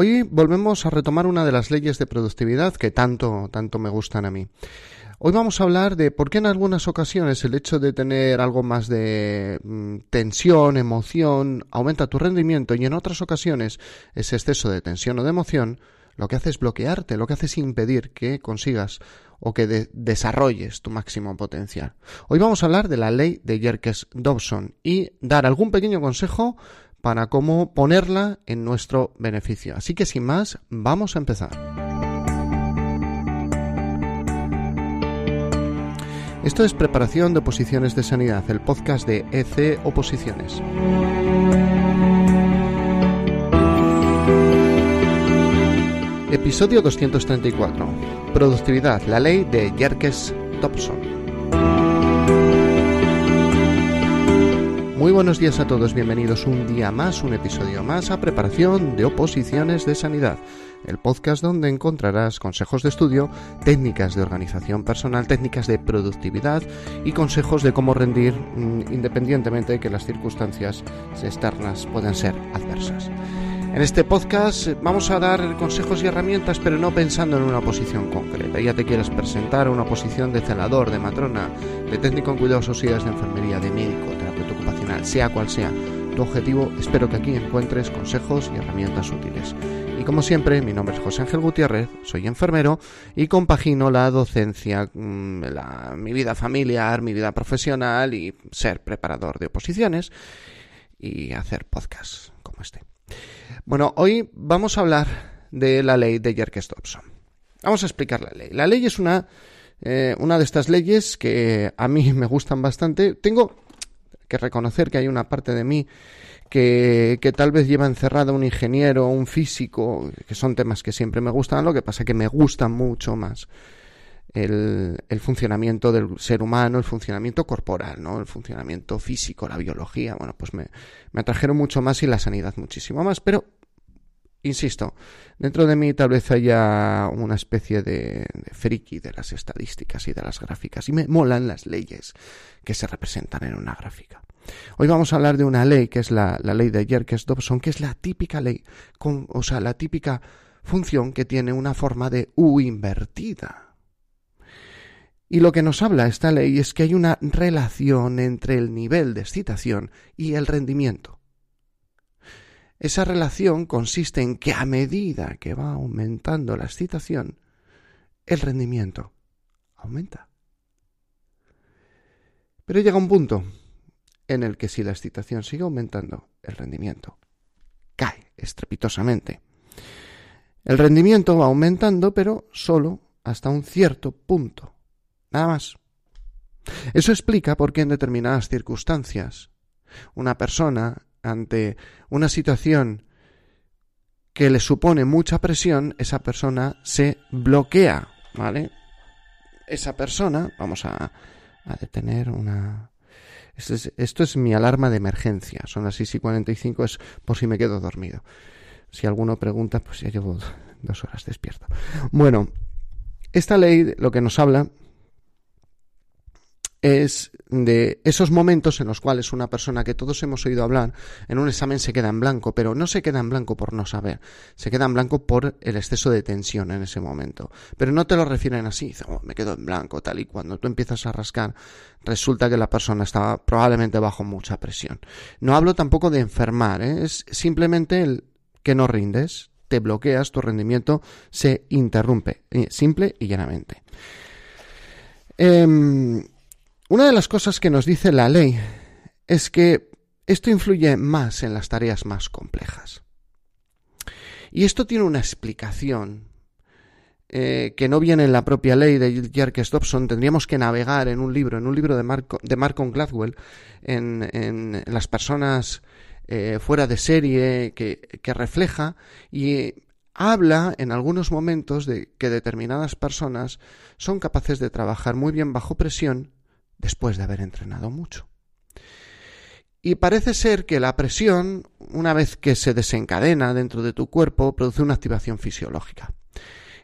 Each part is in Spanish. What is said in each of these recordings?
Hoy volvemos a retomar una de las leyes de productividad que tanto, tanto me gustan a mí. Hoy vamos a hablar de por qué en algunas ocasiones el hecho de tener algo más de mm, tensión, emoción, aumenta tu rendimiento y en otras ocasiones ese exceso de tensión o de emoción lo que hace es bloquearte, lo que hace es impedir que consigas o que desarrolles tu máximo potencial. Hoy vamos a hablar de la ley de Yerkes-Dobson y dar algún pequeño consejo para cómo ponerla en nuestro beneficio. Así que sin más, vamos a empezar. Esto es Preparación de Oposiciones de Sanidad, el podcast de EC Oposiciones. Episodio 234. Productividad, la ley de Yerkes Dobson. Muy buenos días a todos, bienvenidos un día más, un episodio más a Preparación de Oposiciones de Sanidad, el podcast donde encontrarás consejos de estudio, técnicas de organización personal, técnicas de productividad y consejos de cómo rendir mm, independientemente de que las circunstancias externas puedan ser adversas. En este podcast vamos a dar consejos y herramientas, pero no pensando en una posición concreta. Ya te quieres presentar una posición de celador, de matrona, de técnico en cuidados sociales, de enfermería, de médico, sea cual sea tu objetivo, espero que aquí encuentres consejos y herramientas útiles. Y como siempre, mi nombre es José Ángel Gutiérrez, soy enfermero y compagino la docencia, mm, mi vida familiar, mi vida profesional y ser preparador de oposiciones y hacer podcasts como este. Bueno, hoy vamos a hablar de la ley de Yerkes-Dobson. Vamos a explicar la ley. La ley es una, eh, una de estas leyes que a mí me gustan bastante. Tengo que reconocer que hay una parte de mí que, que, tal vez lleva encerrada un ingeniero, un físico, que son temas que siempre me gustan, lo que pasa que me gustan mucho más el, el, funcionamiento del ser humano, el funcionamiento corporal, ¿no? El funcionamiento físico, la biología, bueno, pues me, me atrajeron mucho más y la sanidad muchísimo más, pero insisto, dentro de mí tal vez haya una especie de, de, friki de las estadísticas y de las gráficas y me molan las leyes que se representan en una gráfica. Hoy vamos a hablar de una ley que es la, la ley de Yerkes-Dobson, que es la típica ley, con, o sea, la típica función que tiene una forma de U invertida. Y lo que nos habla esta ley es que hay una relación entre el nivel de excitación y el rendimiento. Esa relación consiste en que a medida que va aumentando la excitación, el rendimiento aumenta. Pero llega un punto en el que si la excitación sigue aumentando, el rendimiento cae estrepitosamente. El rendimiento va aumentando, pero solo hasta un cierto punto. Nada más. Eso explica por qué en determinadas circunstancias una persona ante una situación que le supone mucha presión, esa persona se bloquea, ¿vale? Esa persona, vamos a, detener una... Esto es, esto es, mi alarma de emergencia, son las 6 y 45, es por si me quedo dormido. Si alguno pregunta, pues ya llevo dos horas despierto. Bueno, esta ley lo que nos habla es de esos momentos en los cuales una persona que todos hemos oído hablar en un examen se queda en blanco, pero no se queda en blanco por no saber, se queda en blanco por el exceso de tensión en ese momento. Pero no te lo refieren así, oh, me quedo en blanco, tal y cuando tú empiezas a rascar, resulta que la persona estaba probablemente bajo mucha presión. No hablo tampoco de enfermar, ¿eh? es simplemente el que no rindes, te bloqueas, tu rendimiento se interrumpe, eh, simple y llanamente. Eh, una de las cosas que nos dice la ley es que esto influye más en las tareas más complejas. Y esto tiene una explicación eh, que no viene en la propia ley de Jerkes Dobson. Tendríamos que navegar en un libro, en un libro de, Marco, de Malcolm Gladwell, en, las personas eh, fuera de serie que refleja y habla en algunos momentos de que determinadas personas son capaces de trabajar muy bien bajo presión después de haber entrenado mucho. Y parece ser que la presión, una vez que se desencadena dentro de tu cuerpo, produce una activación fisiológica.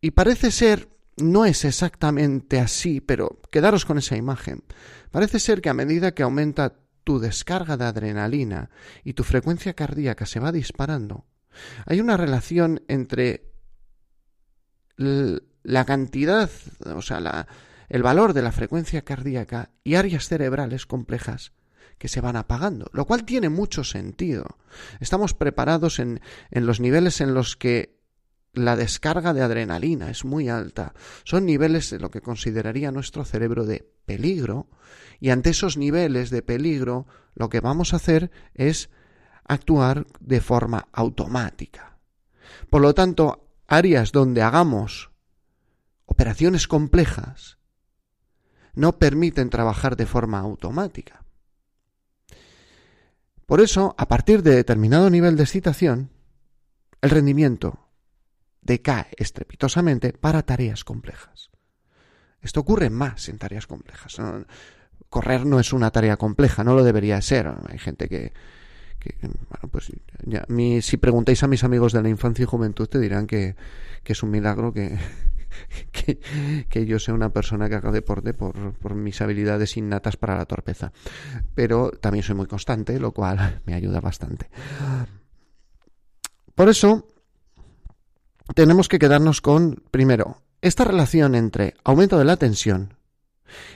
Y parece ser, no es exactamente así, pero quedaros con esa imagen. Parece ser que a medida que aumenta tu descarga de adrenalina y tu frecuencia cardíaca se va disparando, Hay una relación entre la cantidad, o sea, el valor de la frecuencia cardíaca y áreas cerebrales complejas que se van apagando, lo cual tiene mucho sentido. Estamos preparados en, en los niveles en los que la descarga de adrenalina es muy alta. Son niveles de lo que consideraría nuestro cerebro de peligro y ante esos niveles de peligro lo que vamos a hacer es actuar de forma automática. Por lo tanto, áreas donde hagamos operaciones complejas no permiten trabajar de forma automática. Por eso, a partir de determinado nivel de excitación, el rendimiento decae estrepitosamente para tareas complejas. Esto ocurre más en tareas complejas. Correr no es una tarea compleja, no lo debería ser. Hay gente que, pues si preguntáis a mis amigos de la infancia y juventud te dirán que es un milagro que, que, yo sea una persona que haga deporte por, por, mis habilidades innatas para la torpeza. Pero también soy muy constante, lo cual me ayuda bastante. Por eso, tenemos que quedarnos con, primero, esta relación entre aumento de la tensión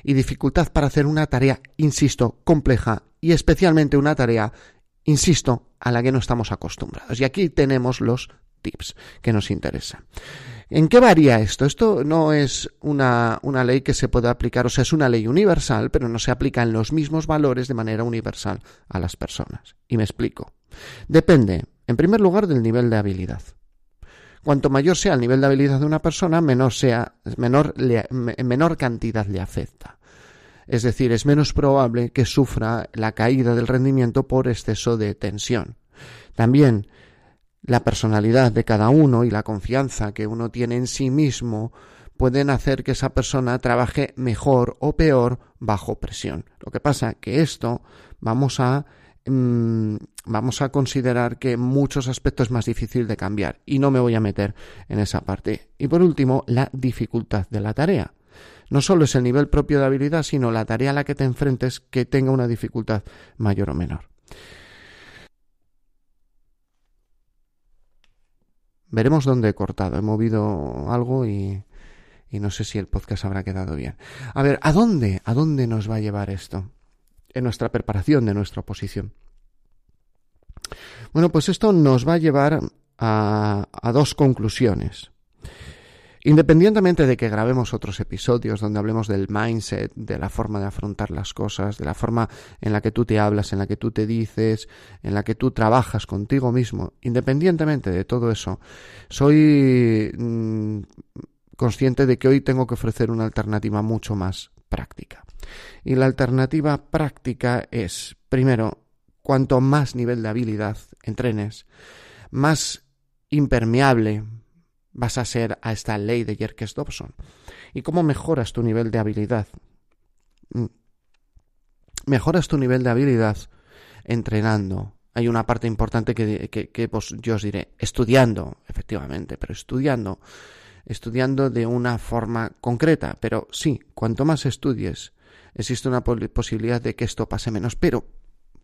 y dificultad para hacer una tarea, insisto, compleja y especialmente una tarea, insisto, a la que no estamos acostumbrados. Y aquí tenemos los tips que nos interesan. ¿En qué varía esto? Esto no es una, una, ley que se pueda aplicar, o sea, es una ley universal, pero no se aplica en los mismos valores de manera universal a las personas. Y me explico. Depende, en primer lugar, del nivel de habilidad. Cuanto mayor sea el nivel de habilidad de una persona, menor, sea, menor, menor cantidad le afecta. Es decir, es menos probable que sufra la caída del rendimiento por exceso de tensión. También la personalidad de cada uno y la confianza que uno tiene en sí mismo pueden hacer que esa persona trabaje mejor o peor bajo presión. Lo que pasa que esto vamos a Mm, vamos a considerar que muchos aspectos es más difícil de cambiar y no me voy a meter en esa parte. Y por último, la dificultad de la tarea. No solo es el nivel propio de habilidad, sino la tarea a la que te enfrentes que tenga una dificultad mayor o menor. Veremos dónde he cortado. He movido algo y, no sé si el podcast habrá quedado bien. A ver, ¿a dónde? ¿A dónde nos va a llevar esto? en nuestra preparación de nuestra oposición. Bueno, pues esto nos va a llevar a dos conclusiones. Independientemente de que grabemos otros episodios donde hablemos del mindset, de la forma de afrontar las cosas, de la forma en la que tú te hablas, en la que tú te dices, en la que tú trabajas contigo mismo, independientemente de todo eso, soy mm, consciente de que hoy tengo que ofrecer una alternativa mucho más práctica. Y la alternativa práctica es, primero, cuanto más nivel de habilidad entrenes, más impermeable vas a ser a esta ley de Jerkes Dobson. ¿Y cómo mejoras tu nivel de habilidad? Mm. Mejoras tu nivel de habilidad entrenando. Hay una parte importante que, que, pues, yo os diré, estudiando, efectivamente, pero estudiando, estudiando de una forma concreta. Pero sí, cuanto más estudies, existe una posibilidad de que esto pase menos. Pero,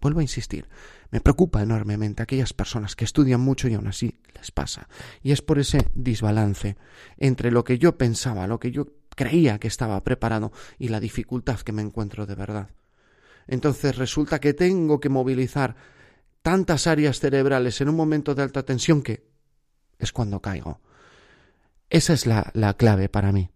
vuelvo a insistir, me preocupa enormemente aquellas personas que estudian mucho y aún así les pasa. Y es por ese desbalance entre lo que yo pensaba, lo que yo creía que estaba preparado y la dificultad que me encuentro de verdad. Entonces resulta que tengo que movilizar tantas áreas cerebrales en un momento de alta tensión que es cuando caigo. Esa es la, la clave para mí.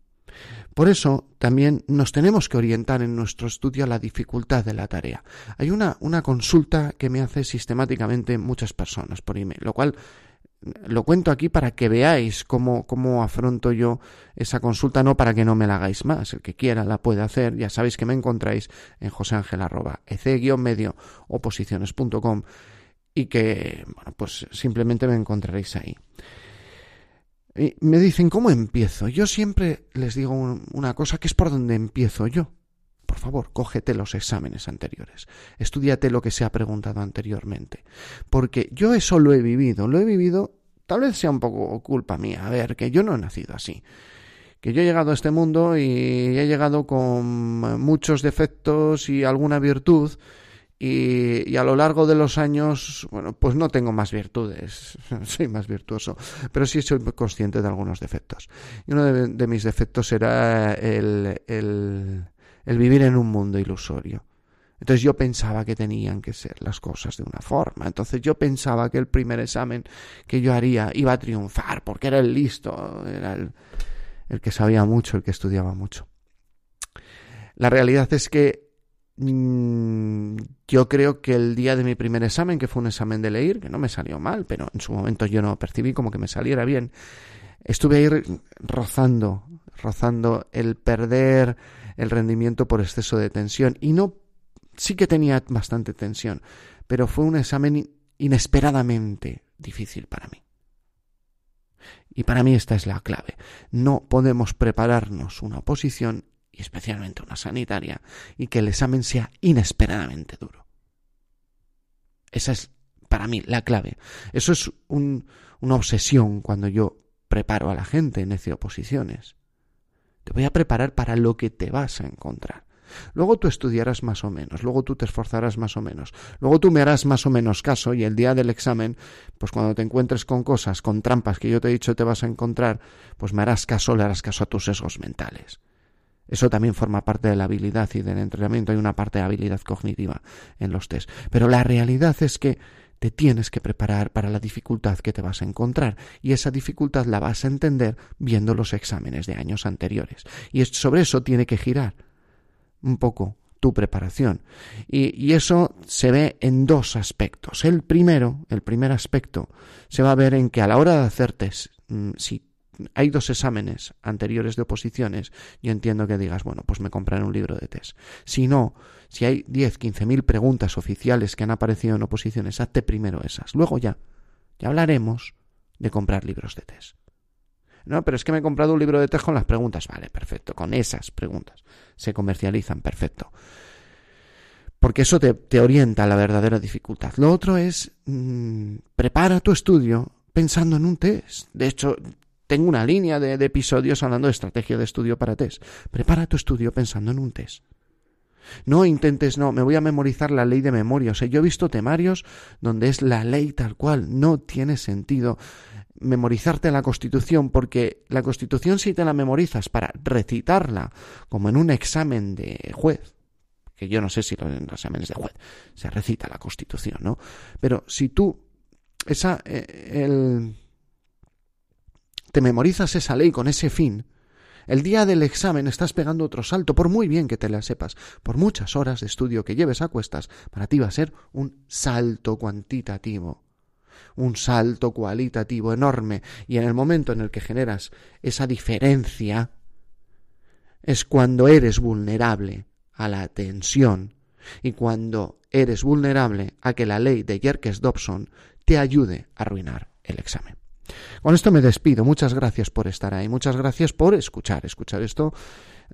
Por eso también nos tenemos que orientar en nuestro estudio a la dificultad de la tarea. Hay una, una consulta que me hace sistemáticamente muchas personas por email, lo cual lo cuento aquí para que veáis cómo, cómo afronto yo esa consulta, no para que no me la hagáis más. El que quiera la puede hacer. Ya sabéis que me encontráis en joseangel.ec-medio oposiciones.com y que, pues simplemente me encontraréis ahí. Y me dicen, ¿cómo empiezo? Yo siempre les digo una cosa que es por donde empiezo yo. Por favor, cógete los exámenes anteriores. Estudiate lo que se ha preguntado anteriormente. Porque yo eso lo he vivido. Lo he vivido, tal vez sea un poco culpa mía. A ver, que yo no he nacido así. Que yo he llegado a este mundo y he llegado con muchos defectos y alguna virtud y, a lo largo de los años, bueno, pues no tengo más virtudes, soy más virtuoso, pero sí soy consciente de algunos defectos. Y uno de, mis defectos era el, el, el vivir en un mundo ilusorio. Entonces yo pensaba que tenían que ser las cosas de una forma. Entonces yo pensaba que el primer examen que yo haría iba a triunfar porque era el listo, era el, el que sabía mucho, el que estudiaba mucho. La realidad es que yo creo que el día de mi primer examen, que fue un examen de leer, que no me salió mal, pero en su momento yo no percibí como que me saliera bien, estuve ahí rozando, rozando el perder el rendimiento por exceso de tensión. Y no, sí que tenía bastante tensión, pero fue un examen inesperadamente difícil para mí. Y para mí esta es la clave. No podemos prepararnos una oposición y especialmente una sanitaria, y que el examen sea inesperadamente duro. Esa es para mí la clave. Eso es una obsesión cuando yo preparo a la gente en ese oposiciones. Te voy a preparar para lo que te vas a encontrar. Luego tú estudiarás más o menos, luego tú te esforzarás más o menos, luego tú me harás más o menos caso y el día del examen, pues cuando te encuentres con cosas, con trampas que yo te he dicho te vas a encontrar, pues me harás caso, le harás caso a tus sesgos mentales. Eso también forma parte de la habilidad y del entrenamiento. Hay una parte de habilidad cognitiva en los test. Pero la realidad es que te tienes que preparar para la dificultad que te vas a encontrar y esa dificultad la vas a entender viendo los exámenes de años anteriores. Y sobre eso tiene que girar un poco tu preparación. Y, eso se ve en dos aspectos. El primero, el primer aspecto, se va a ver en que a la hora de hacer test, mm, si hay dos exámenes anteriores de oposiciones, yo entiendo que digas, bueno, pues me compraré un libro de test. Si no, si hay 10, 15 mil preguntas oficiales que han aparecido en oposiciones, hazte primero esas. Luego ya, ya hablaremos de comprar libros de test. No, pero es que me he comprado un libro de test con las preguntas. Vale, perfecto, con esas preguntas. Se comercializan, perfecto. Porque eso te, orienta a la verdadera dificultad. Lo otro es, mm, prepara tu estudio pensando en un test. De hecho, tengo una línea de, episodios hablando de estrategia de estudio para test. Prepara tu estudio pensando en un test. No intentes, no, me voy a memorizar la ley de memoria. O sea, yo he visto temarios donde es la ley tal cual. No tiene sentido memorizarte la Constitución porque la Constitución si te la memorizas para recitarla como en un examen de juez, que yo no sé si en los exámenes de juez se recita la Constitución, ¿no? Pero si tú esa eh, el te memorizas esa ley con ese fin, el día del examen estás pegando otro salto, por muy bien que te la sepas, por muchas horas de estudio que lleves a cuestas, para ti va a ser un salto cuantitativo, un salto cualitativo enorme, y en el momento en el que generas esa diferencia, es cuando eres vulnerable a la tensión y cuando eres vulnerable a que la ley de Yerkes Dobson te ayude a arruinar el examen. Con esto me despido. Muchas gracias por estar ahí. Muchas gracias por escuchar, escuchar esto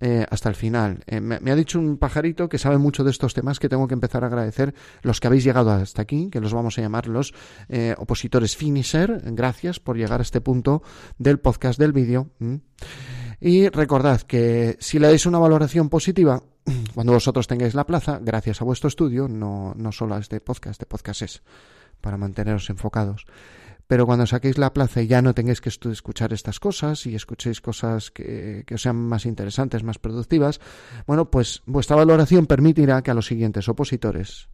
eh, hasta el final. Eh, me, ha dicho un pajarito que sabe mucho de estos temas que tengo que empezar a agradecer los que habéis llegado hasta aquí, que los vamos a llamar los eh, opositores finisher. Gracias por llegar a este punto del podcast del vídeo. Y recordad que si le dais una valoración positiva, cuando vosotros tengáis la plaza, gracias a vuestro estudio, no, no solo a este podcast, este podcast es para manteneros enfocados pero cuando saquéis la plaza y ya no tengáis que escuchar estas cosas y escuchéis cosas que, que, os sean más interesantes, más productivas, bueno, pues vuestra valoración permitirá que a los siguientes opositores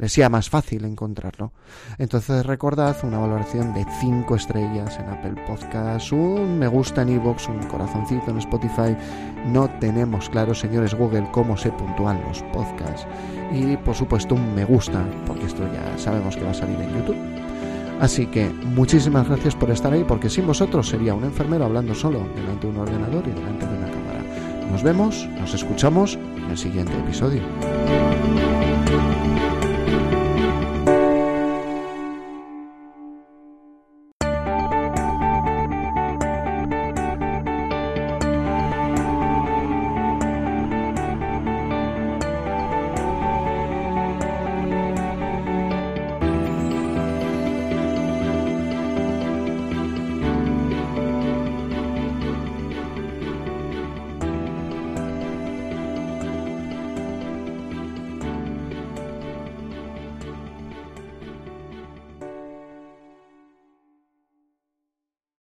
les sea más fácil encontrarlo. Entonces recordad una valoración de 5 estrellas en Apple Podcasts, un me gusta en iVoox, un corazoncito en Spotify. No tenemos claro, señores Google, cómo se puntúan los podcasts. Y por supuesto un me gusta, porque esto ya sabemos que va a salir en YouTube. Así que muchísimas gracias por estar ahí, porque sin vosotros sería un enfermero hablando solo delante de un ordenador y delante de una cámara. Nos vemos, nos escuchamos en el siguiente episodio.